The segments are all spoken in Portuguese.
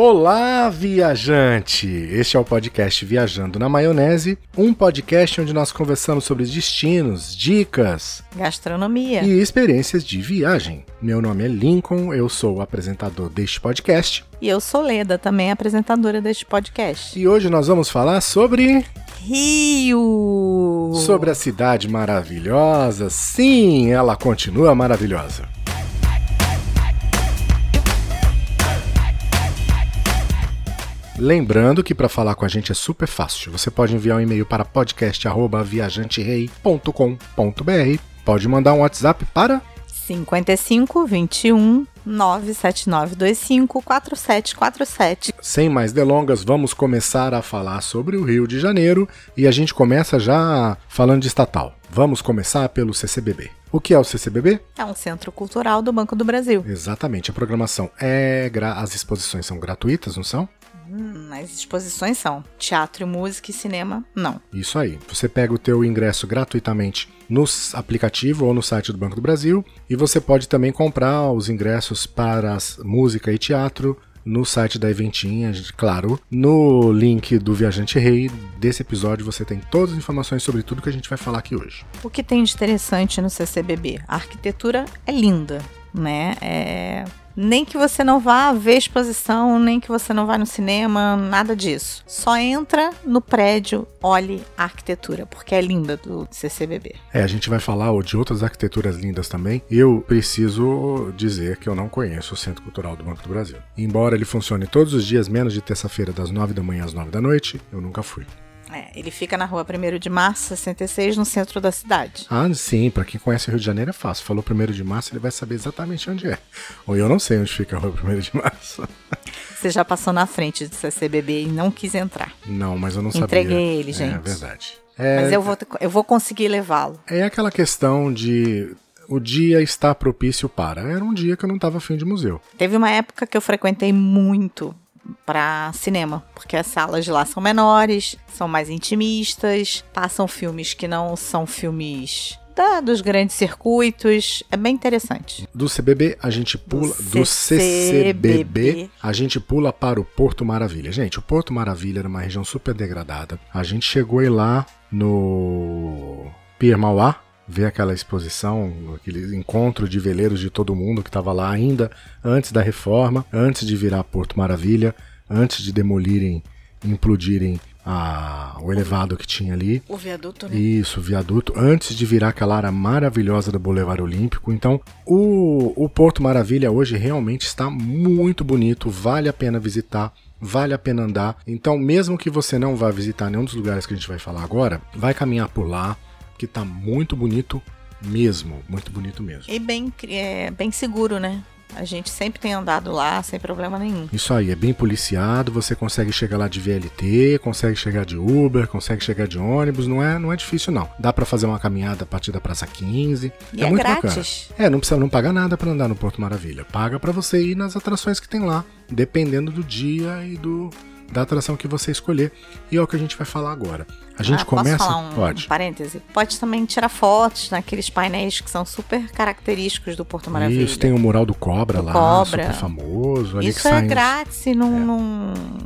Olá, viajante! Este é o podcast Viajando na Maionese, um podcast onde nós conversamos sobre destinos, dicas, Gastronomia. e experiências de viagem. Meu nome é Lincoln, eu sou o apresentador deste podcast E eu sou Leda, também apresentadora deste podcast. e hoje nós vamos falar sobre Rio! sobre a cidade maravilhosa. Sim, ela continua maravilhosa. Lembrando que para falar com a gente é super fácil. Você pode enviar um e-mail para podcast@viajanterei.com.br. Pode mandar um WhatsApp para 55 21 97925 4747. Sem mais delongas, vamos começar a falar sobre o Rio de Janeiro e a gente começa já falando de estatal. Vamos começar pelo CCBB. O que é o CCBB? É um centro cultural do Banco do Brasil. Exatamente, a programação é. gra- As exposições são gratuitas, não são? Hum, as exposições são teatro, música e cinema, não. Isso aí. Você pega o teu ingresso gratuitamente no aplicativo ou no site do Banco do Brasil e você pode também comprar os ingressos para as- música e teatro no site da Eventinha, claro. No link do Viajante Rei desse episódio você tem todas as informações sobre tudo que a gente vai falar aqui hoje. O que tem de interessante no CCBB? A arquitetura é linda, né? É... Nem que você não vá ver exposição, nem que você não vá no cinema, nada disso. Só entra no prédio, olhe a arquitetura, porque é linda do CCBB. É, a gente vai falar de outras arquiteturas lindas também. Eu preciso dizer que eu não conheço o Centro Cultural do Banco do Brasil. Embora ele funcione todos os dias, menos de terça-feira, das 9 da manhã às 9 da noite, eu nunca fui. É, ele fica na rua 1 de março, 66, no centro da cidade. Ah, sim, pra quem conhece o Rio de Janeiro é fácil. Falou 1 de março, ele vai saber exatamente onde é. Ou eu não sei onde fica a rua 1 de março. Você já passou na frente do CCBB e não quis entrar. Não, mas eu não sabia. Entreguei ele, É gente. verdade. É, Mas eu vou, eu vou conseguir levá-lo. é aquela questão de o dia está propício para. Era um dia que eu não tava afim de museu. Teve uma época que eu frequentei muito para cinema, porque as salas de lá são menores, são mais intimistas, passam filmes que não são filmes da- dos grandes circuitos. É bem interessante. Do CBB, a gente pula. Do, CCBB. CCBB, a gente pula para o Porto Maravilha. Gente, o Porto Maravilha era uma região super degradada. A gente chegou aí lá no Pier Mauá, ver aquela exposição, aquele encontro de veleiros de todo mundo que estava lá ainda antes da reforma, antes de virar Porto Maravilha, antes de demolirem, implodirem a- o elevado que tinha ali. O viaduto, Isso, viaduto, antes de virar aquela área maravilhosa do Boulevard Olímpico. Então, o, o Porto Maravilha hoje realmente está muito bonito, vale a pena visitar. Vale a pena andar. Então, mesmo que você não vá visitar nenhum dos lugares que a gente vai falar agora, vai caminhar por lá, que tá muito bonito mesmo. Muito bonito mesmo. E bem, é, bem seguro, né? A gente sempre tem andado lá sem problema nenhum. Isso aí, é bem policiado, você consegue chegar lá de VLT, consegue chegar de Uber, consegue chegar de ônibus, não é, não é difícil não. Dá pra fazer uma caminhada a partir da Praça 15. E é, muito bacana. grátis. É, não precisa não pagar nada pra andar no Porto Maravilha. Paga pra você ir nas atrações que tem lá, dependendo do dia e do da atração que você escolher. E é o que a gente vai falar agora. A gente Ah, começa, Posso falar um, pode. um parêntese? Pode também tirar fotos naqueles painéis que são super característicos do Porto Maravilha. Isso, tem o mural do Cobra Do lá, Cobra. super famoso. Isso é saem grátis, não, não,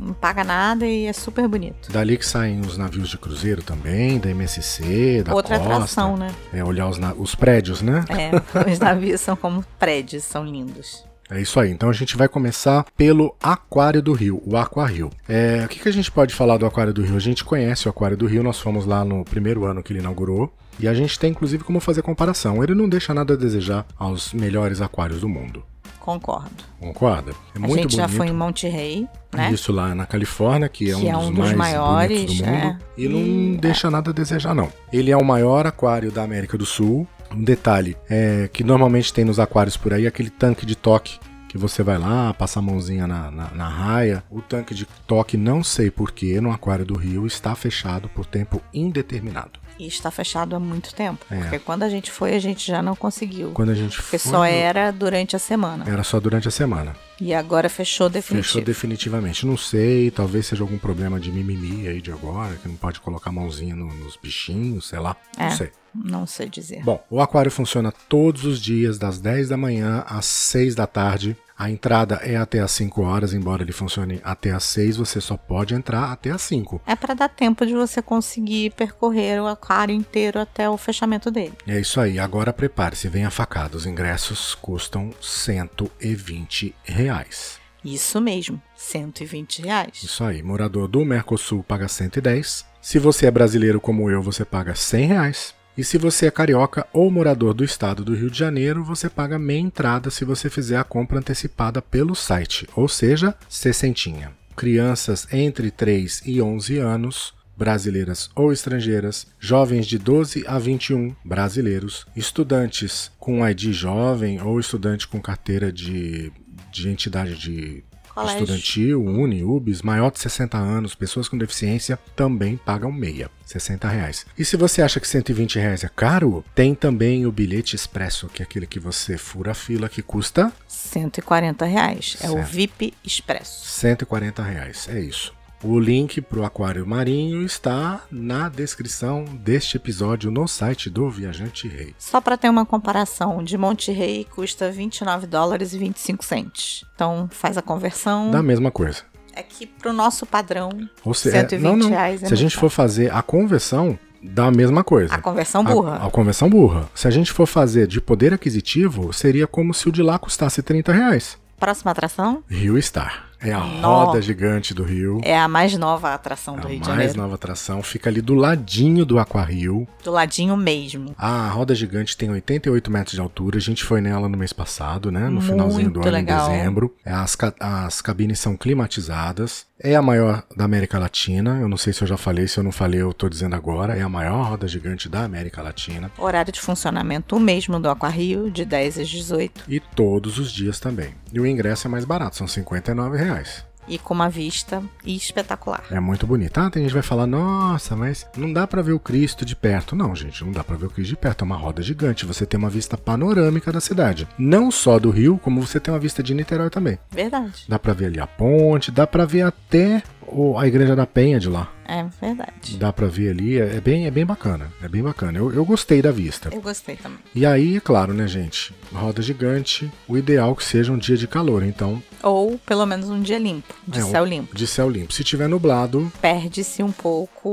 não paga nada e é super bonito. Dali que saem os navios de cruzeiro também, da MSC, da Outra Costa. atração, né? É olhar os, na- os prédios, né? É, os navios são como prédios, são lindos. É isso aí. Então a gente vai começar pelo Aquário do Rio, o Aquario. É, o que, que a gente pode falar do Aquário do Rio? A gente conhece o Aquário do Rio, nós fomos lá no primeiro ano que ele inaugurou. E a gente tem inclusive como fazer comparação. Ele não deixa nada a desejar aos melhores aquários do mundo. Concordo. Concorda? É a muito gente já bonito. foi em Monte Rei, né? Isso lá na Califórnia, que é, Que um, é dos um dos maiores, do mundo. é. E não E- deixa nada a desejar, não. Ele é o maior aquário da América do Sul. Um detalhe é que normalmente tem nos aquários por aí aquele tanque de toque. Que você vai lá, passa a mãozinha na, na, na raia. O tanque de toque, não sei porquê, no Aquário do Rio, está fechado por tempo indeterminado. E está fechado há muito tempo. É. Porque quando a gente foi, a gente já não conseguiu. Quando a gente Porque foi, só era durante a semana. Era só durante a semana. E agora fechou definitivo. Fechou definitivamente. Não sei, talvez seja algum problema de mimimi aí de agora, que não pode colocar a mãozinha no- nos bichinhos, sei lá. É. Não sei. Não sei dizer. Bom, o aquário funciona todos os dias, das 10 da manhã às 6 da tarde. A entrada é até às 5 horas, embora ele funcione até às 6, você só pode entrar até às 5. É para dar tempo de você conseguir percorrer o aquário inteiro até o fechamento dele. É isso aí. Agora prepare-se, venha facado. Os ingressos custam 120 reais. Isso mesmo, 120 reais. Isso aí. Morador do Mercosul paga 110. Se você é brasileiro como eu, você paga 100 reais. E se você é carioca ou morador do estado do Rio de Janeiro, você paga meia entrada se você fizer a compra antecipada pelo site, ou seja, sessentinha. Crianças entre 3 e 11 anos, brasileiras ou estrangeiras, jovens de 12 a 21 brasileiros, estudantes com ID jovem ou estudante com carteira de, de entidade de Colégio. estudantil, Uni, UBS, maior de 60 anos, pessoas com deficiência também pagam meia, 60 reais. E se você acha que 120 reais é caro, tem também o bilhete expresso, que é aquele que você fura a fila, que custa 140 reais. É o. VIP Expresso. 140 reais. É isso. O link para o Aquário Marinho está na descrição deste episódio no site do Viajante Rei. Só para ter uma comparação, de Monte Rei custa 29 dólares e 25 cents. Então faz a conversão. Da mesma coisa. É que pro nosso padrão, Ou seja, 120 não, não. reais é Se a gente muito for fazer a conversão, dá a mesma coisa. a conversão burra. A, a conversão burra. Se a gente for fazer de poder aquisitivo, seria como se o de lá custasse 30 reais. Próxima atração Rio Star. É a Nó. roda gigante do Rio. é a mais nova atração do a Rio de mais Janeiro. nova atração. Fica ali do ladinho do Aquario. Do ladinho mesmo. A roda gigante tem 88 metros de altura. A gente foi nela no mês passado, né? No finalzinho do Muito ano, legal. em dezembro. As, as cabines são climatizadas. É a maior da América Latina. Eu não sei se eu já falei, se eu não falei, eu tô dizendo agora. É a maior roda gigante da América Latina. Horário de funcionamento o mesmo do Aquarrio, de 10 às 18. E todos os dias também. E o ingresso é mais barato, são 59 reais. E com uma vista espetacular. É muito bonito. Ah, tem gente que vai falar, nossa, mas não dá pra ver o Cristo de perto. Não, gente, não dá pra ver o Cristo de perto. É uma roda gigante. Você tem uma vista panorâmica da cidade. Não só do Rio, como você tem uma vista de Niterói também. Verdade. Dá pra ver ali a ponte, dá pra ver até o- a Igreja da Penha de lá. É verdade. Dá pra ver ali, é é bem, é bem bacana. É bem bacana. Eu, eu gostei da vista. Eu gostei também. E aí, é claro, né, gente? Roda gigante, o ideal que seja um dia de calor. Então, Ou pelo menos um dia limpo, de É, céu limpo. de céu limpo. Se tiver nublado, Perde-se um pouco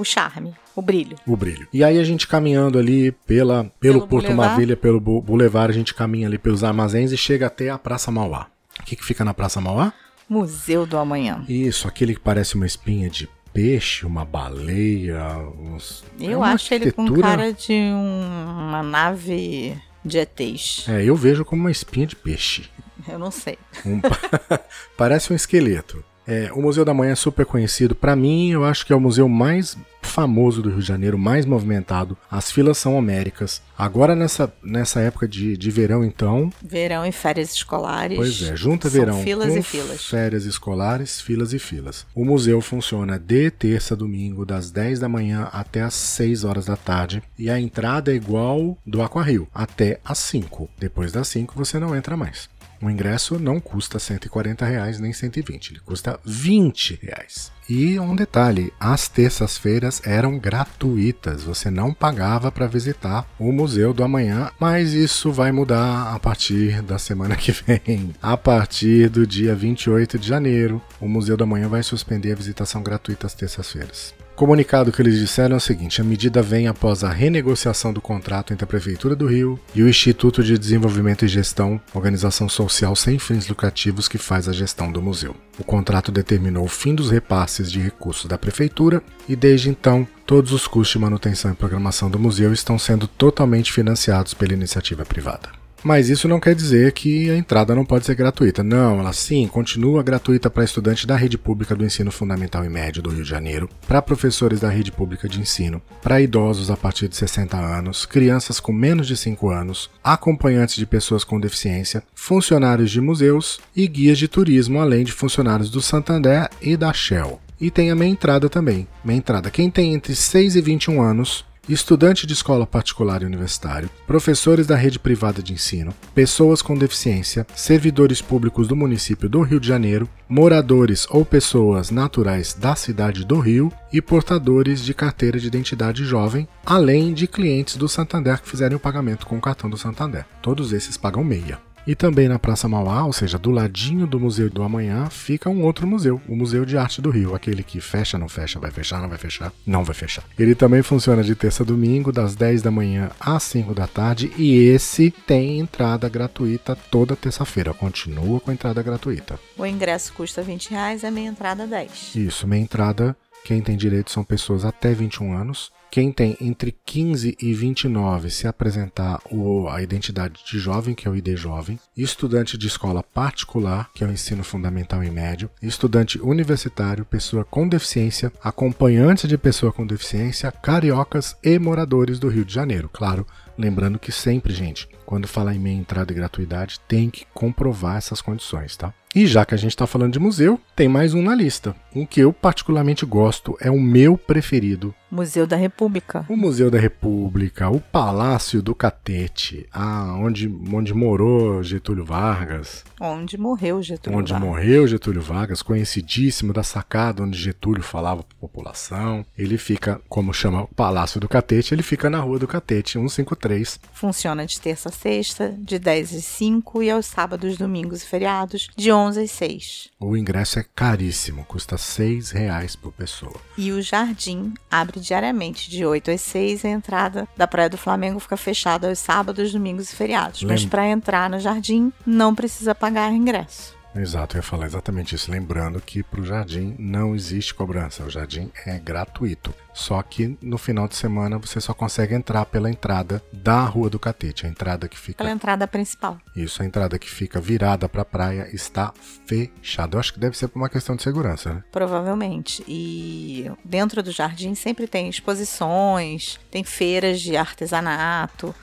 o charme, o brilho. o brilho. E aí a gente caminhando ali pela, pelo, Pelo Porto Boulevard. Maravilha, pelo Boulevard, a gente caminha ali pelos armazéns e chega até a Praça Mauá. O que, que fica na Praça Mauá? Museu do Amanhã. Isso, aquele que parece uma espinha de peixe, uma baleia. uns- é Eu uma acho ele com arquitetura- cara de um- uma nave de ETs. É, eu vejo como uma espinha de peixe. Eu não sei. Um- Parece um esqueleto. É, o Museu da Manhã é super conhecido. Pra mim, eu acho que é o museu mais famoso do Rio de Janeiro, mais movimentado. As filas são homéricas. Agora, nessa, nessa época de, de verão, então, Verão e férias escolares. Pois é, junta verão Filas e filas. férias escolares, filas e filas. O museu funciona de terça a domingo, das 10 da manhã até as 6 horas da tarde. E a entrada é igual do Aquarrio, até às 5. Depois das 5 você não entra mais. O ingresso não custa 140 reais nem 120, ele custa 20 reais. E um detalhe, as terças-feiras eram gratuitas, você não pagava para visitar o Museu do Amanhã, mas isso vai mudar a partir da semana que vem. A partir do dia 28 de janeiro, o Museu do Amanhã vai suspender a visitação gratuita às terças-feiras. Comunicado que eles disseram é o seguinte: a medida vem após a renegociação do contrato entre a Prefeitura do Rio e o Instituto de Desenvolvimento e Gestão, organização social sem fins lucrativos que faz a gestão do museu. O contrato determinou o fim dos repasses de recursos da Prefeitura e, desde então, todos os custos de manutenção e programação do museu estão sendo totalmente financiados pela iniciativa privada. Mas isso não quer dizer que a entrada não pode ser gratuita. Não, ela sim continua gratuita para estudantes da rede pública do ensino fundamental e médio do Rio de Janeiro, para professores da rede pública de ensino, para idosos a partir de 60 anos, crianças com menos de 5 anos, acompanhantes de pessoas com deficiência, funcionários de museus e guias de turismo, além de funcionários do Santander e da Shell. E tem a meia entrada também. Meia entrada. Quem tem entre 6 e 21 anos estudante de escola particular e universitário, professores da rede privada de ensino, pessoas com deficiência, servidores públicos do município do Rio de Janeiro, moradores ou pessoas naturais da cidade do Rio e portadores de carteira de identidade jovem, além de clientes do Santander que fizerem o pagamento com o cartão do Santander. Todos esses pagam meia. E também na Praça Mauá, ou seja, do ladinho do Museu do Amanhã, fica um outro museu, o Museu de Arte do Rio, aquele que fecha, não fecha, vai fechar, não vai fechar, não vai fechar. Ele também funciona de terça a domingo, das 10 da manhã às 5 da tarde, e esse tem entrada gratuita toda terça-feira, continua com entrada gratuita. O ingresso custa 20 reais, a meia entrada 10. Isso, meia entrada, quem tem direito são pessoas até 21 anos, quem tem entre 15 e 29 se apresentar o, a identidade de jovem, que é o ID jovem, estudante de escola particular, que é o ensino fundamental e médio, estudante universitário, pessoa com deficiência, acompanhante de pessoa com deficiência, cariocas e moradores do Rio de Janeiro. Claro, lembrando que sempre, gente, quando falar em meia entrada e gratuidade, tem que comprovar essas condições, tá? E já que a gente está falando de museu, tem mais um na lista. Um que eu particularmente gosto, é o meu preferido. Museu da República. O Museu da República, o Palácio do Catete, ah, onde, onde morou Getúlio Vargas. Onde morreu Getúlio onde Vargas. morreu Getúlio Vargas, conhecidíssimo da sacada onde Getúlio falava para a população. Ele fica, como chama o Palácio do Catete, ele fica na Rua do Catete, 153. Funciona de terça a sexta, de 10 às 5 e aos sábados, domingos e feriados, de 11 às 6. O ingresso é caríssimo, custa 6 reais por pessoa. E o jardim abre diariamente de 8 às 6. A entrada da Praia do Flamengo fica fechada aos sábados, domingos e feriados. Mas para entrar no jardim não precisa pagar ingresso. Exato, eu ia falar exatamente isso. Lembrando que para o jardim não existe cobrança, o jardim é gratuito. Só que no final de semana você só consegue entrar pela entrada da Rua do Catete. A entrada que fica. Pela entrada principal. Isso, a entrada que fica virada para a praia está fechada. Eu acho que deve ser por uma questão de segurança, né? Provavelmente. E dentro do jardim sempre tem exposições, tem feiras de artesanato.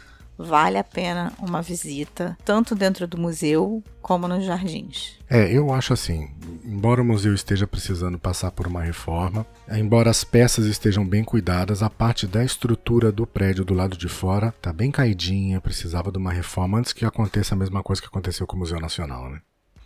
Vale a pena uma visita, tanto dentro do museu como nos jardins. É, eu acho assim, embora o museu esteja precisando passar por uma reforma, embora as peças estejam bem cuidadas, a parte da estrutura do prédio do lado de fora tá bem caidinha, precisava de uma reforma antes que aconteça a mesma coisa que aconteceu com o Museu Nacional, né?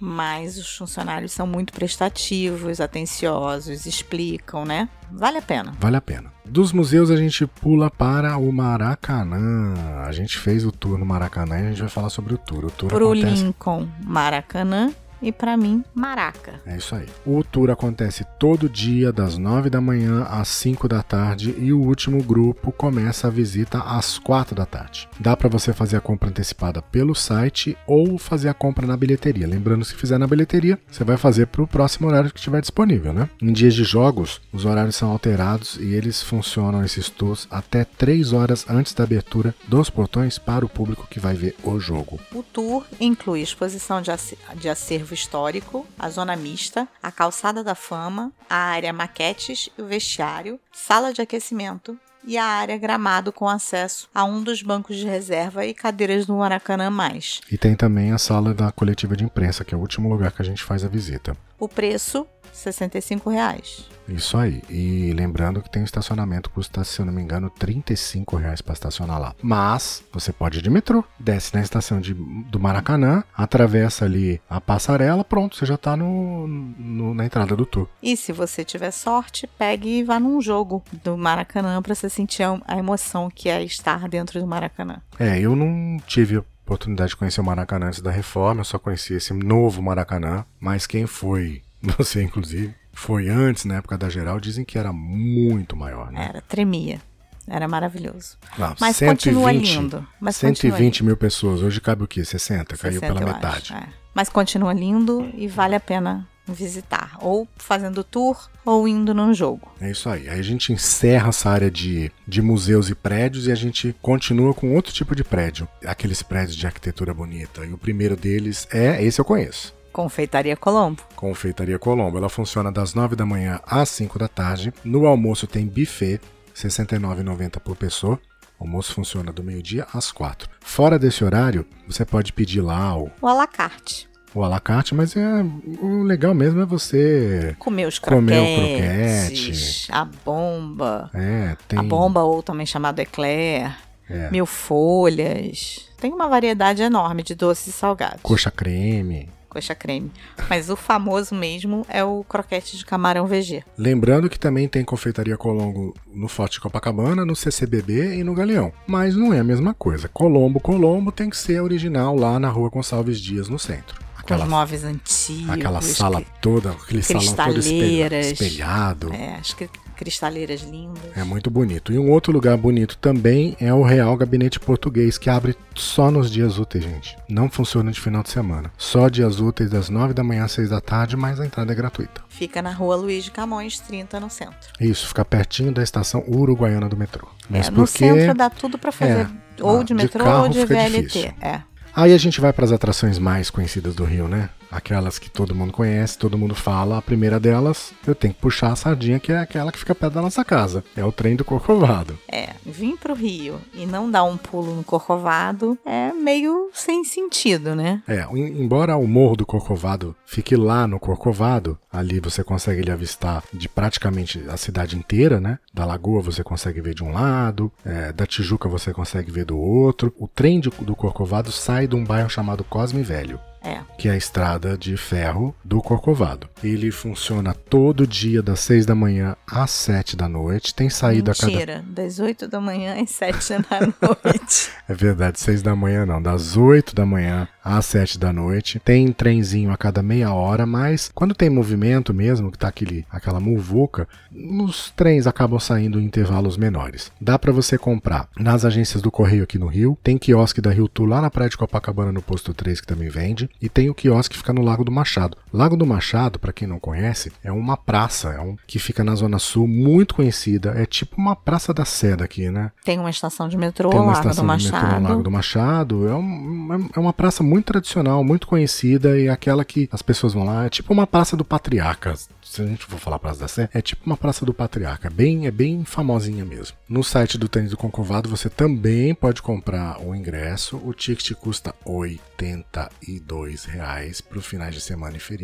Mas os funcionários são muito prestativos, atenciosos, explicam, né? Vale a pena. Vale a pena. Dos museus a gente pula para o Maracanã. A gente fez o tour no Maracanã e a gente vai falar sobre o tour. O tour Pro acontece Lincoln, Maracanã e para mim, Maraca. É isso aí. O tour acontece todo dia, das 9 da manhã às 5 da tarde, e o último grupo começa a visita às 4 da tarde. Dá para você fazer a compra antecipada pelo site ou fazer a compra na bilheteria. Lembrando, se fizer na bilheteria, você vai fazer para o próximo horário que estiver disponível, né? Em dias de jogos, os horários são alterados e eles funcionam esses tours até 3 horas antes da abertura dos portões para o público que vai ver o jogo. O tour inclui exposição de, ace- de acervo histórico, a zona mista, a calçada da fama, a área maquetes e o vestiário, sala de aquecimento e a área gramado com acesso a um dos bancos de reserva e cadeiras do Maracanã mais. E tem também a sala da coletiva de imprensa, que é o último lugar que a gente faz a visita. O preço, 65 reais. Isso aí. E lembrando que tem um estacionamento, custa, se eu não me engano, 35 reais para estacionar lá. Mas você pode ir de metrô, desce na estação de, do Maracanã, atravessa ali a passarela, pronto, você já tá no, no- na entrada do tour. E se você tiver sorte, pegue e vá num jogo do Maracanã para você sentir a emoção que é estar dentro do Maracanã. É, eu não tive oportunidade de conhecer o Maracanã antes da reforma, eu só conheci esse novo Maracanã, mas quem foi, você inclusive, foi antes, na época da geral, dizem que era muito maior, né? Era, tremia. Era maravilhoso. Lá, Mas 120, continua lindo. Mas continua 120 mil pessoas, hoje cabe o quê? 60? Caiu 60, pela eu metade. é. Mas continua lindo e vale a pena visitar. Ou fazendo tour ou indo num jogo. É isso aí. Aí a gente encerra essa área de, de museus e prédios e a gente continua com outro tipo de prédio. Aqueles prédios de arquitetura bonita. E o primeiro deles é, esse eu conheço. Confeitaria Colombo. Confeitaria Colombo. Ela funciona das 9 da manhã às 5 da tarde. No almoço tem buffet, R$ 69,90 por pessoa. O almoço funciona do meio-dia às 4. Fora desse horário, você pode pedir lá o, O alacarte. o alacarte, mas é, o legal mesmo é você. Comer os Comer o croquetes. A bomba. É, tem. A bomba, ou também chamado eclair. É. Mil folhas. Tem uma variedade enorme de doces e salgados. Coxa creme. Coxa creme. Mas o famoso mesmo é o croquete de camarão VG. Lembrando que também tem confeitaria Colombo no Forte Copacabana, no CCBB e no Galeão. Mas não é a mesma coisa. Colombo, Colombo tem que ser original lá na rua Gonçalves Dias, no centro. Com os móveis antigos. Aquela sala que- toda, aquele salão todo espelhado. É, as cri- cristaleiras lindas. É muito bonito. E um outro lugar bonito também é o Real Gabinete Português, que abre só nos dias úteis, gente. Não funciona de final de semana. Só dias úteis das 9 da manhã às 6 da tarde, mas a entrada é gratuita. Fica na rua Luiz de Camões, 30, no centro. Isso, fica pertinho da estação Uruguaiana do metrô. Mas é, no porque centro dá tudo pra fazer. É, ou ah, de de metrô ou de VLT. difícil. É. Aí a gente vai para as atrações mais conhecidas do Rio, né? Aquelas que todo mundo conhece, todo mundo fala. A primeira delas, eu tenho que puxar a sardinha, que é aquela que fica perto da nossa casa. É o trem do Corcovado. É, vir pro Rio e não dar um pulo no Corcovado é meio sem sentido, né? É, em- embora o Morro do Corcovado fique lá no Corcovado, ali você consegue ele avistar de praticamente a cidade inteira, né? Da Lagoa você consegue ver de um lado, é, da Tijuca você consegue ver do outro. O trem de- do Corcovado sai de um bairro chamado Cosme Velho. É. que é a estrada de ferro do Corcovado. Ele funciona todo dia das 6 da manhã às 7 da noite. Tem saída a cada. Mentira, das 8 da manhã às 7 da noite. É verdade, 6 da manhã não, das 8 da manhã às 7 da noite. Tem trenzinho a cada meia hora, mas quando tem movimento mesmo, que tá aquele, aquela muvuca, os trens acabam saindo em intervalos menores. Dá para você comprar nas agências do Correio aqui no Rio, tem quiosque da Rio Tour lá na Praia de Copacabana no posto 3 que também vende, e tem o quiosque que fica no Lago do Machado. Lago do Machado, para quem não conhece, é uma praça, é um que fica na zona sul, muito conhecida, é tipo uma praça da Sé daqui, né? Tem uma estação de metrô, Tem uma Lago do estação de metrô no Machado. Lago do Machado. É, um- é uma praça muito tradicional, muito conhecida e aquela que as pessoas vão lá. É tipo uma praça do Patriarca. Se a gente for falar Praça da Sé, é tipo uma praça do Patriarca. Bem, é bem famosinha mesmo. No site do Tênis do Concovado você também pode comprar o ingresso. O ticket custa 82 reais para os finais de semana e feriado.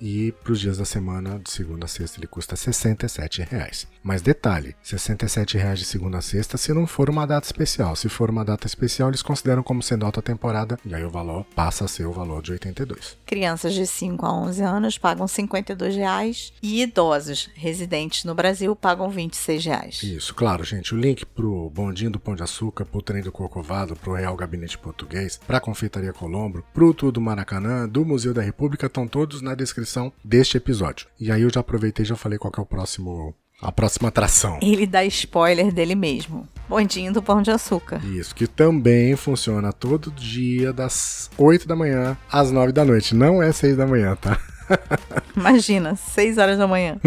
E para os dias da semana, de segunda a sexta, ele custa 67 reais. Mas detalhe, 67 reais de segunda a sexta se não for uma data especial. Se for uma data especial, eles consideram como sendo alta temporada e aí o valor passa a ser o valor de 82. Crianças de 5 a 11 anos pagam 52 reais e idosos residentes no Brasil pagam 26 reais. Isso, claro, gente. O link pro bondinho do Pão de Açúcar, pro trem do Corcovado, pro Real Gabinete Português, pra Confeitaria Colombo, pro Tour do Maracanã, do Museu da República, estão todos na descrição deste episódio. E aí eu já aproveitei e já falei qual que é o próximo. A próxima atração. Ele dá spoiler dele mesmo. Bondinho do Pão de Açúcar. Isso, que também funciona todo dia das 8 da manhã às 9 da noite. Não é 6 da manhã, tá? Imagina, 6 horas da manhã.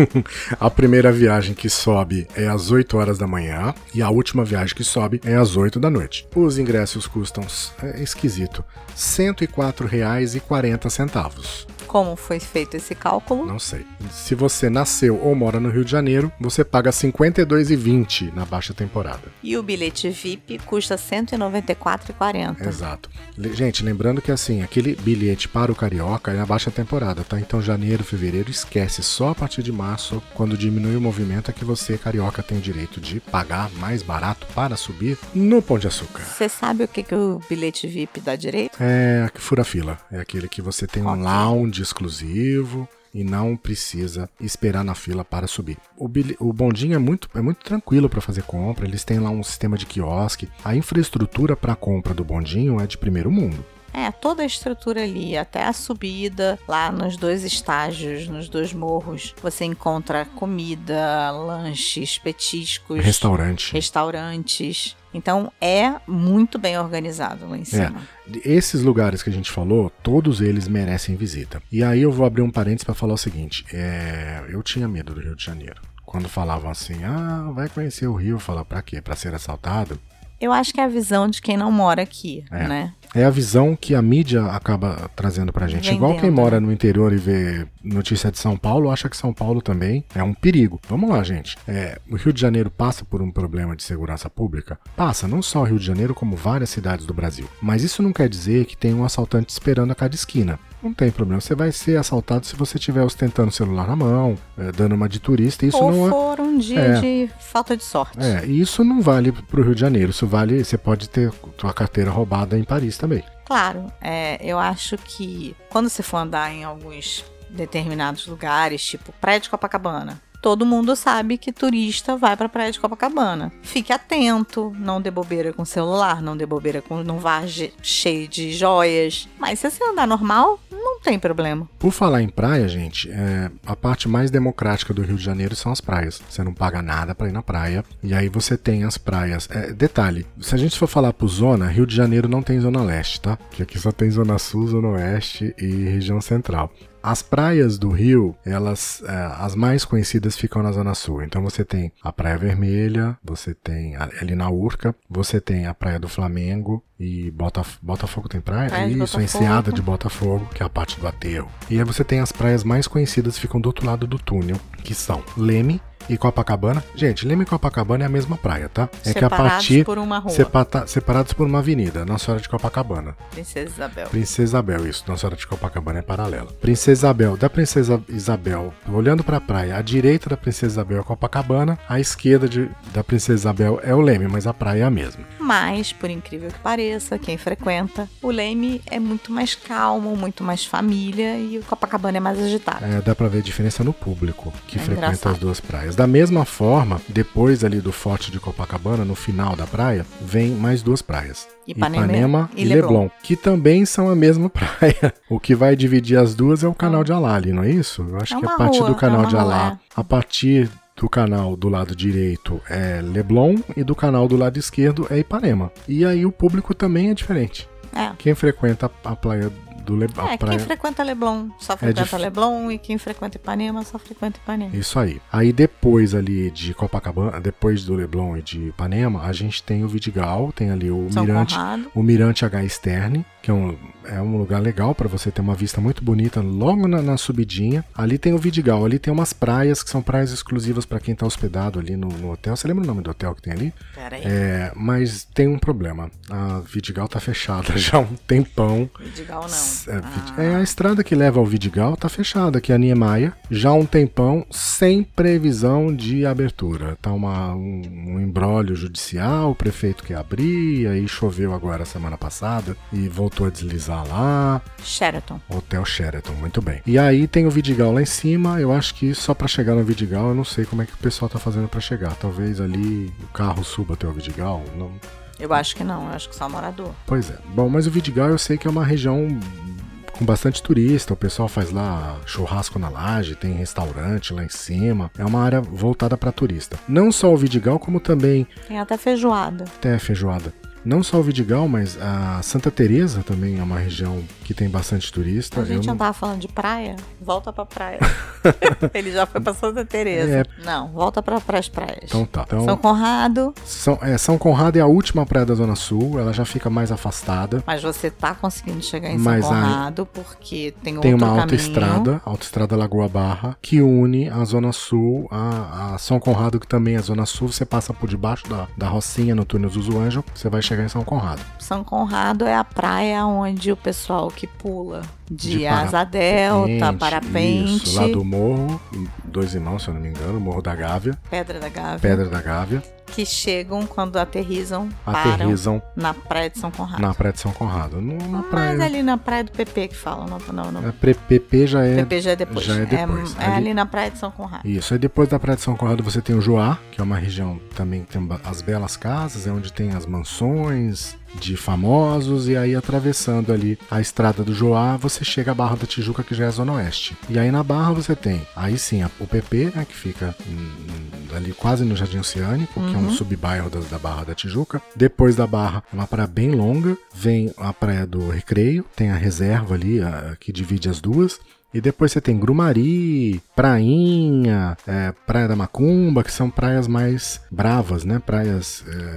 A primeira viagem que sobe é às 8 horas da manhã e a última viagem que sobe é às 8 da noite. Os ingressos custam, é esquisito, R$ 104,40. Como foi feito esse cálculo? Não sei. Se você nasceu ou mora no Rio de Janeiro, você paga R$ 52,20 na baixa temporada. E o bilhete VIP custa R$ 194,40. Exato. Gente, lembrando que assim, aquele bilhete para o Carioca é na baixa temporada, tá? Então janeiro, fevereiro, esquece. Só a partir de março, quando diminui o movimento, é que você, Carioca, tem o direito de pagar mais barato para subir no Pão de Açúcar. Você sabe o que, que o bilhete VIP dá direito? É que fura fila. É aquele que você tem um Ok. lounge exclusivo e não precisa esperar na fila para subir. O, o bondinho é muito, é muito tranquilo para fazer compra, eles têm lá um sistema de quiosque. A infraestrutura para compra do bondinho é de primeiro mundo. É, toda a estrutura ali, até a subida, lá nos dois estágios, nos dois morros, você encontra comida, lanches, petiscos, Restaurante. restaurantes. Então é muito bem organizado lá em cima. Esses lugares que a gente falou, todos eles merecem visita. E aí eu vou abrir um parênteses para falar o seguinte: é, eu tinha medo do Rio de Janeiro. Quando falavam assim, ah, vai conhecer o Rio, fala pra quê? Pra ser assaltado? Eu acho que é a visão de quem não mora aqui, É. né? É a visão que a mídia acaba trazendo pra gente. Igual quem mora no interior e vê notícia de São Paulo, acha que São Paulo também é um perigo. Vamos lá, gente. É, o Rio de Janeiro passa por um problema de segurança pública? Passa, não só o Rio de Janeiro, como várias cidades do Brasil. Mas isso não quer dizer que tem um assaltante esperando a cada esquina. Não tem problema. Você vai ser assaltado se você estiver ostentando o celular na mão, é, dando uma de turista. Isso Ou não é. for um dia é. de falta de sorte. É, e isso não vale pro Rio de Janeiro. Isso vale. Você pode ter tua carteira roubada em Paris também. Claro, é, eu acho que quando você for andar em alguns determinados lugares, tipo Praia de Copacabana, todo mundo sabe que turista vai pra Praia de Copacabana. Fique atento, não dê bobeira com celular, não dê bobeira com não vá cheio de joias. Mas se você andar normal, tem problema. Por falar em praia, gente, é, a parte mais democrática do Rio de Janeiro são as praias. Você não paga nada pra ir na praia. E aí você tem as praias. É, detalhe: se a gente for falar por zona, Rio de Janeiro não tem zona leste, tá? Que aqui só tem zona sul, zona oeste e região central. As praias do Rio, elas, é, as mais conhecidas ficam na Zona Sul. Então você tem a Praia Vermelha, você tem a- ali na Urca, você tem a Praia do Flamengo e Botaf Botafogo tem praia? Isso, a. Enseada de Botafogo, que é a parte do aterro. E aí você tem as praias mais conhecidas que ficam do outro lado do túnel, que são Leme e Copacabana. Gente, Leme e Copacabana é a mesma praia, tá? É que a Separados partir por uma rua. sepata- separados por uma avenida, Nossa Senhora de Copacabana. Princesa Isabel. Princesa Isabel, isso, Nossa Senhora de Copacabana é paralela. Princesa Isabel, da Princesa Isabel, olhando pra praia, à direita da Princesa Isabel é Copacabana, à esquerda de- da Princesa Isabel é o Leme, mas a praia é a mesma. Mas, por incrível que pareça, quem frequenta, o Leme é muito mais calmo, muito mais família e o Copacabana é mais agitado. É, dá pra ver a diferença no público que É frequenta engraçado. as duas praias. Da mesma forma, depois ali do Forte de Copacabana, no final da praia, vem mais duas praias. Ipanema e, e Leblon. Leblon. que também são a mesma praia. O que vai dividir as duas é o canal de Alali, não é isso? Eu acho É que a partir rua, do canal é de Alá, rua, a partir do canal do lado direito é Leblon e do canal do lado esquerdo é Ipanema. E aí o público também é diferente. É. Quem frequenta a praia do Leblon, É, praia... quem frequenta Leblon só frequenta dif- Leblon e quem frequenta Ipanema só frequenta Ipanema. Isso aí. Aí depois ali de Copacabana, depois do Leblon e de Ipanema, a gente tem o Vidigal, tem ali o São Mirante, Conrado. o Mirante H Sterne, que é um, é um lugar legal para você ter uma vista muito bonita logo na, na subidinha. Ali tem o Vidigal, ali tem umas praias que são praias exclusivas para quem tá hospedado ali no, no hotel. Você lembra o nome do hotel que tem ali? Pera aí. É, mas tem um problema. A Vidigal tá fechada já há um tempão. Vidigal não. É, Ah, é, a estrada que leva ao Vidigal tá fechada, que é a Niemeyer, já há um tempão, sem previsão de abertura. Tá uma, um, um embrólio judicial, o prefeito quer abrir, aí choveu agora semana passada e voltou a deslizar lá. Sheraton. Hotel Sheraton, muito bem. E aí tem o Vidigal lá em cima, eu acho que só pra chegar no Vidigal, eu não sei como é que o pessoal tá fazendo pra chegar. Talvez ali o carro suba até o Vidigal, não, Eu acho que não, eu acho que só morador. Pois é. Bom, mas o Vidigal eu sei que é uma região com bastante turista. O pessoal faz lá churrasco na laje, tem restaurante lá em cima. É uma área voltada para turista. Não só o Vidigal, como também Tem até feijoada. até feijoada. Não só o Vidigal, mas a Santa Teresa também é uma região que tem bastante turista. A gente não tava falando de praia? Volta pra praia. Ele já foi pra Santa Teresa. É. Não, volta pra pras praias. Então tá. Então, São Conrado, São, é, São Conrado é a última praia da Zona Sul, ela já fica mais afastada. mas você tá conseguindo chegar em Mas São Conrado porque tem, Tem uma autoestrada, autoestrada Lagoa Barra, que une a Zona Sul a, a São Conrado, que também é Zona Sul. Você passa por debaixo da, da Rocinha no túnel do Anjo, você vai chegar em São Conrado. São Conrado é a praia onde o pessoal que pula de, De asa delta, parapente, Isso, lá do morro, dois irmãos, se eu não me engano, Morro da Gávea, Pedra da Gávea, Pedra da Gávea, que chegam quando aterrizam, param aterrizam na praia de São Conrado. na praia de São Conrado. Numa Mas praia. ali na praia do PP que falam, não, não, não. PP já é. PP já é depois. já é depois. É, Ali- ali na praia de São Conrado. Isso, aí depois da Praia de São Conrado você tem o Joá, que é uma região também que tem as belas casas, é onde tem as mansões de famosos, e aí atravessando ali a estrada do Joá, você chega à Barra da Tijuca, que já é a Zona Oeste. E aí na Barra você tem, aí sim, o PP, né, que fica hum, ali quase no Jardim Oceânico, que é um subbairro da, da Barra da Tijuca. Depois da Barra, é uma praia bem longa, vem a Praia do Recreio, tem a reserva ali, a- que divide as duas. E depois você tem Grumari, Prainha, é, Praia da Macumba, que são praias mais bravas, né? Praias é,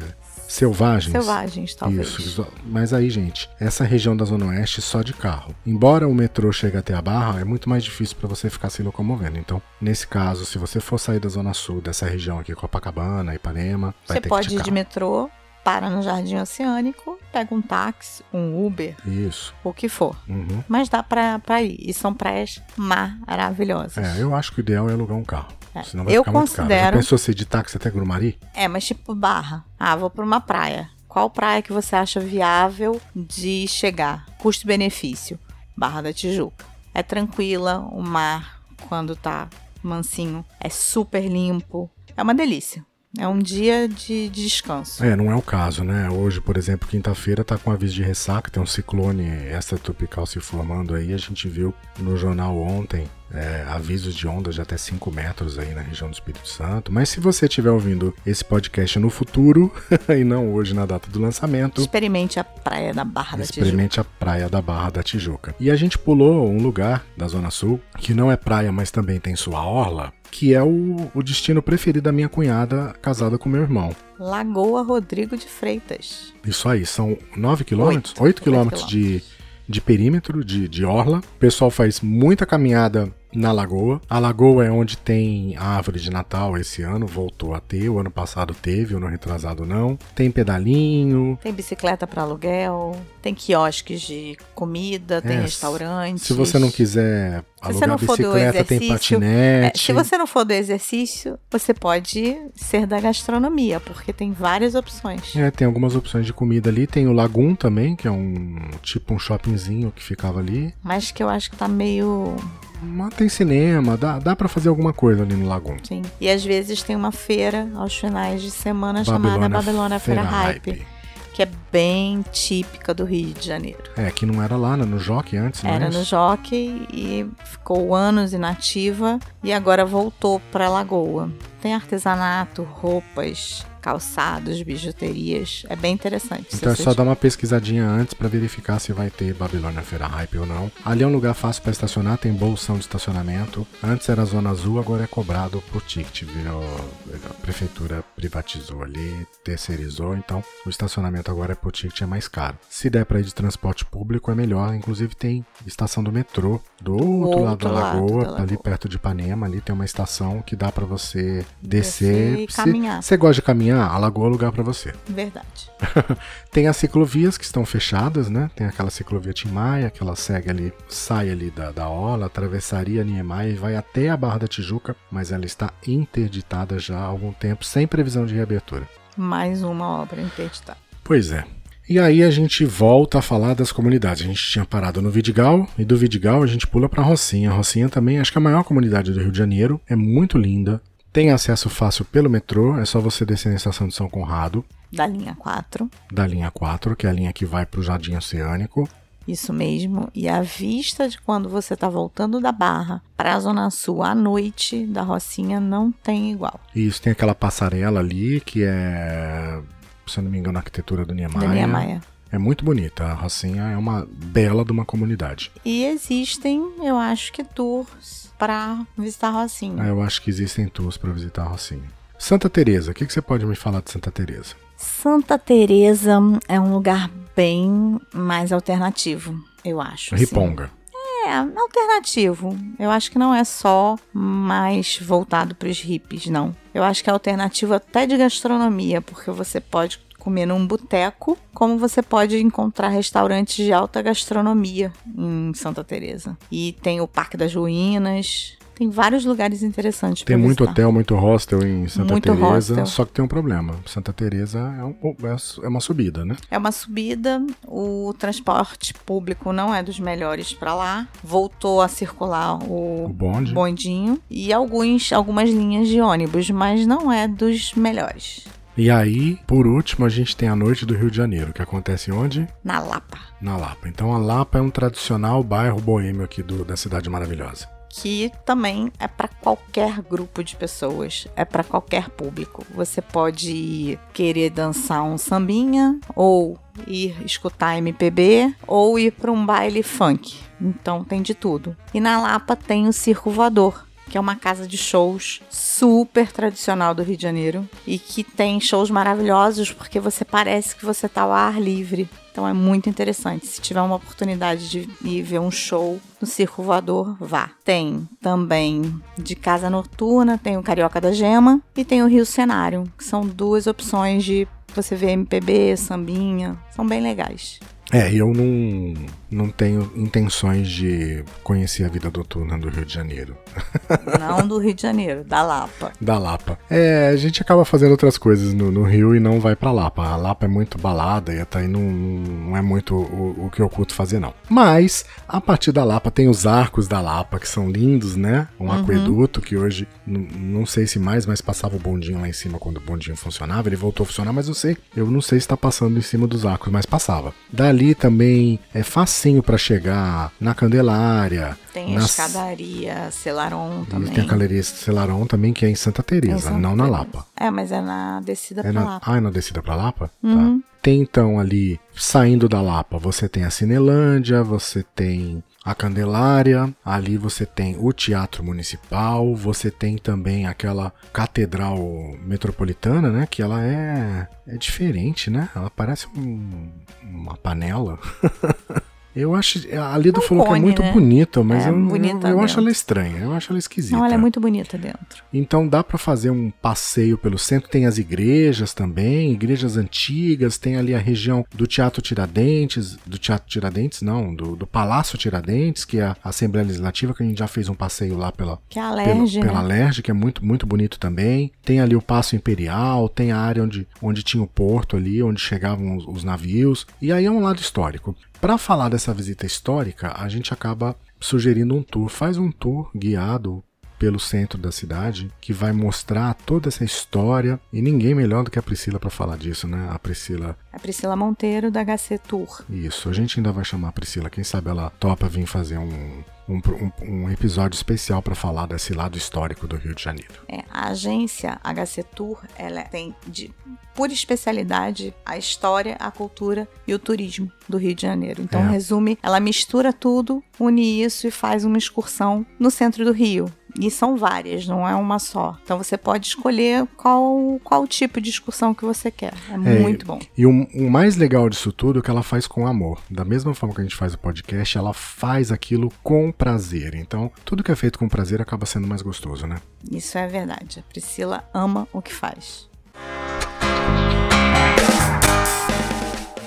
selvagens. Selvagens, talvez. Isso, mas aí, gente, essa região da Zona Oeste só de carro. Embora o metrô chegue até a Barra, é muito mais difícil para você ficar se locomovendo. Então, nesse caso, se você for sair da Zona Sul, dessa região aqui, Copacabana, Ipanema, vai Você ter pode que ir de metrô, para no Jardim Oceânico, pega um táxi, um Uber, Isso. o que for. Uhum. Mas dá pra ir. E são praias maravilhosas. É, eu acho que o ideal é alugar um carro. É, Senão vai eu ficar muito caro. Já considero- pensou você ir de táxi até Grumari? É, mas tipo barra. Ah, vou pra uma praia. Qual praia que você acha viável de chegar? Custo-benefício. Barra da Tijuca. É tranquila, o mar, quando tá mansinho, é super limpo. É uma delícia. É um dia de descanso. É, não é o caso, né? Hoje, por exemplo, quinta-feira tá com aviso de ressaca, tem um ciclone extratropical se formando aí. A gente viu no jornal ontem é, avisos de ondas de até 5 metros aí na região do Espírito Santo. Mas se você estiver ouvindo esse podcast no futuro, e não hoje na data do lançamento, Experimente a praia da Barra da Tijuca. Experimente a praia da Barra da Tijuca. E a gente pulou um lugar da Zona Sul, que não é praia, mas também tem sua orla, que é o, o destino preferido da minha cunhada casada com meu irmão. Lagoa Rodrigo de Freitas. Isso aí, são 9 quilômetros? Oito. 8 Oito quilômetros de, de perímetro, de, de orla. O pessoal faz muita caminhada na lagoa. A lagoa é onde tem a árvore de Natal esse ano, voltou a ter. O ano passado teve, o ano retrasado não. Tem pedalinho, Tem bicicleta para aluguel, tem quiosques de comida, tem É, restaurantes. Se você não quiser Se você alugar não for do bicicleta, tem exercício, patinete. É, se você não for do exercício, você pode ser da gastronomia, porque tem várias opções. É, tem algumas opções de comida ali. Tem o Lagoon também, que é um tipo um shoppingzinho que ficava ali. Mas que eu acho que tá meio. Mas tem cinema, dá, dá para fazer alguma coisa ali no Lagoon. Sim. E às vezes tem uma feira aos finais de semana chamada Babilônia Feira Hype, que é bem típica do Rio de Janeiro. É, que não era lá, né? No Jockey antes, não Era no? Jockey e ficou anos inativa e agora voltou para Lagoa. Tem artesanato, roupas, calçados, bijuterias. É bem interessante. Então é só dar uma pesquisadinha antes pra verificar se vai ter Babilônia Feira Hype ou não. Ali é um lugar fácil pra estacionar, tem bolsão de estacionamento. Antes era zona azul, agora é cobrado por ticket. Virou, a prefeitura privatizou ali, terceirizou, então o estacionamento agora é por ticket, é mais caro. Se der pra ir de transporte público é melhor, inclusive tem estação do metrô do outro, lado outro da lado lagoa, da ali lagoa. perto de Ipanema, ali tem uma estação que dá pra você Descer descer. e caminhar. Você gosta de caminhar? A lagoa é lugar pra você. Verdade. Tem as ciclovias que estão fechadas, né? Tem aquela ciclovia Tim Maia, que ela segue ali, sai ali da, da Ola, atravessaria Niemeyer e vai até a Barra da Tijuca, mas ela está interditada já há algum tempo, sem previsão de reabertura. Mais uma obra interditada. Pois é. E aí a gente volta a falar das comunidades. A gente tinha parado no Vidigal, e do Vidigal a gente pula para Rocinha. A Rocinha também acho que é a maior comunidade do Rio de Janeiro, é muito linda. Tem acesso fácil pelo metrô, é só você descer na estação de São Conrado, Da linha 4. da linha 4, que é a linha que vai para o Jardim Oceânico. Isso mesmo. E a vista de quando você está voltando da Barra para a Zona Sul à noite da Rocinha não tem igual. E isso tem aquela passarela ali, que é, se eu não me engano, a arquitetura do Niemeyer. Linha Maia. É muito bonita. A Rocinha é uma bela de uma comunidade. E existem, eu acho que tours para visitar Rocinha. Ah, Eu acho que existem tours para visitar Rocinha. Santa Teresa, o que, que você pode me falar de Santa Teresa? Santa Teresa é um lugar bem mais alternativo, eu acho. assim. Riponga. É, alternativo. Eu acho que não é só mais voltado para os hippies, não. Eu acho que é alternativo até de gastronomia, porque você pode comer num boteco, como você pode encontrar restaurantes de alta gastronomia em Santa Teresa. E tem o Parque das Ruínas, tem vários lugares interessantes Tem muito visitar. hotel, muito hostel em Santa Muito Teresa, hostel. só que tem um problema. Santa Teresa é, um- é uma subida, né? É uma subida, o transporte público não é dos melhores para lá. Voltou a circular o, O bonde. bondinho e alguns, algumas linhas de ônibus, mas não é dos melhores. E aí, por último, a gente tem a Noite do Rio de Janeiro, que acontece onde? Na Lapa, Na Lapa. Então a Lapa é um tradicional bairro boêmio aqui do- da cidade maravilhosa. que também é para qualquer grupo de pessoas, é para qualquer público. Você pode querer dançar um sambinha ou ir escutar MPB ou ir para um baile funk. Então tem de tudo. E na Lapa tem o Circo Voador, que é uma casa de shows super tradicional do Rio de Janeiro e que tem shows maravilhosos porque você parece que você tá ao ar livre. Então é muito interessante. Se tiver uma oportunidade de ir ver um show no Circo Voador, vá. Tem também de casa noturna, tem o Carioca da Gema e tem o Rio Cenário, que são duas opções de Você vê MPB, sambinha, são bem legais. É, eu não, não tenho intenções de conhecer a vida noturna do Rio de Janeiro. Não do Rio de Janeiro, da Lapa. Da Lapa. É, a gente acaba fazendo outras coisas no, no Rio e não vai pra Lapa. A Lapa é muito balada e até aí não, não é muito o, o que eu curto fazer, não. Mas, a partir da Lapa, tem os arcos da Lapa, que são lindos, né? Um aqueduto que hoje, não sei se mais, mas passava o bondinho lá em cima quando o bondinho funcionava. Ele voltou a funcionar, mas eu sei, eu não sei se tá passando em cima dos arcos, mas passava. Dali também é facinho pra chegar na Candelária. Tem na a escadaria, Celaron e também. tem a Galeria Celaron também, que é em Santa Teresa, não na. Lapa. É, mas é na descida É pra na, Lapa. ah, é na descida pra Lapa? Uhum. Tá. Tem então ali, saindo da Lapa, você tem a Cinelândia, você tem a Candelária, ali você tem o Teatro Municipal, você tem também aquela Catedral Metropolitana, né? Que ela é, é diferente, né? Ela parece um- uma panela. Eu acho. A Lida Um falou que é cone, muito né? bonita, mas É, eu, eu- bonita eu, acho dentro. ela estranha. Eu acho ela esquisita. Não, ela é muito bonita dentro. Então dá pra fazer um passeio pelo centro, tem as igrejas também, igrejas antigas, tem ali a região do Teatro Tiradentes, do Teatro Tiradentes não, do, do Palácio Tiradentes, que é a Assembleia Legislativa, que a gente já fez um passeio lá pela, Que é a Alerge, pela né? Lerge, que é muito, muito bonito também. Tem ali o Paço Imperial, tem a área onde, onde tinha o porto ali, onde chegavam os, os navios. E aí é um lado histórico. Para falar dessa visita histórica, a gente acaba sugerindo um tour. Faz um tour guiado pelo centro da cidade que vai mostrar toda essa história e ninguém melhor do que a Priscila para falar disso, né? A Priscila, A Priscila Monteiro, da HC Tour. isso. A gente ainda vai chamar a Priscila, quem sabe ela topa vir fazer um, um, um- um episódio especial para falar desse lado histórico do Rio de Janeiro. É, a agência HC Tour, ela tem de por especialidade a história, a cultura e o turismo do Rio de Janeiro. Então, É. resume, ela mistura tudo, une isso e faz uma excursão no centro do Rio. E são várias, não é uma só. Então você pode escolher qual, qual tipo de excursão que você quer. É, muito bom. E o, o mais legal disso tudo é que ela faz com amor. Da mesma forma que a gente faz o podcast, ela faz aquilo com prazer. Então, tudo que é feito com prazer acaba sendo mais gostoso, né? Isso é verdade. A Priscila ama o que faz.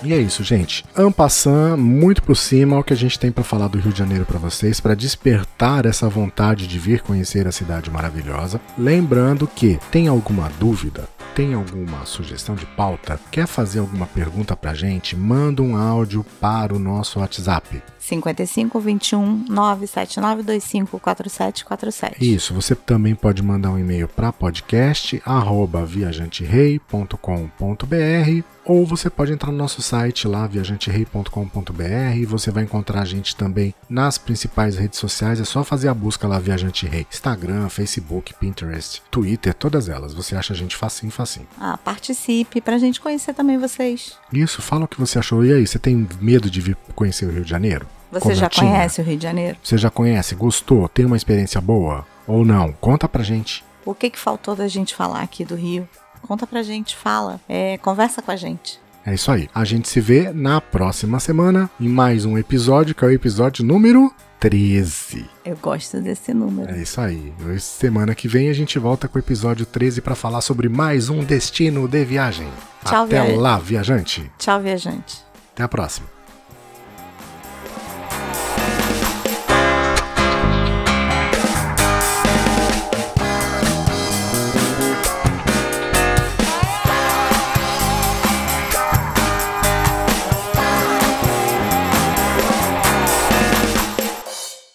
E é isso, gente. Ampassan, muito por cima, o que a gente tem pra falar do Rio de Janeiro pra vocês, pra despertar essa vontade de vir conhecer a cidade maravilhosa. Lembrando que tem alguma dúvida, tem alguma sugestão de pauta, quer fazer alguma pergunta pra gente, manda um áudio para o nosso WhatsApp. 55 21 97925 4747. Isso, você também pode mandar um e-mail para podcast arroba viajanterei.com.br ou você pode entrar no nosso site lá, viajanterei.com.br. Você vai encontrar a gente também nas principais redes sociais. É só fazer a busca lá, Viajante Rei. Instagram, Facebook, Pinterest, Twitter, todas elas. Você acha a gente facinho, facinho. Ah, participe pra gente conhecer também vocês. Isso, fala o que você achou. E aí, você tem medo de vir conhecer o Rio de Janeiro? Você já conhece o Rio de Janeiro? Você já conhece? Gostou? Tem uma experiência boa? Ou não? Conta pra gente. O que, que faltou da gente falar aqui do Rio? Conta pra gente, fala. É, conversa com a gente. É isso aí. A gente se vê na próxima semana em mais um episódio, que é o episódio número 13. Eu gosto desse número. É isso aí. Semana que vem a gente volta com o episódio 13 para falar sobre mais um destino de viagem. Tchau, Até viajante. lá, viajante. Tchau, viajante. Até a próxima.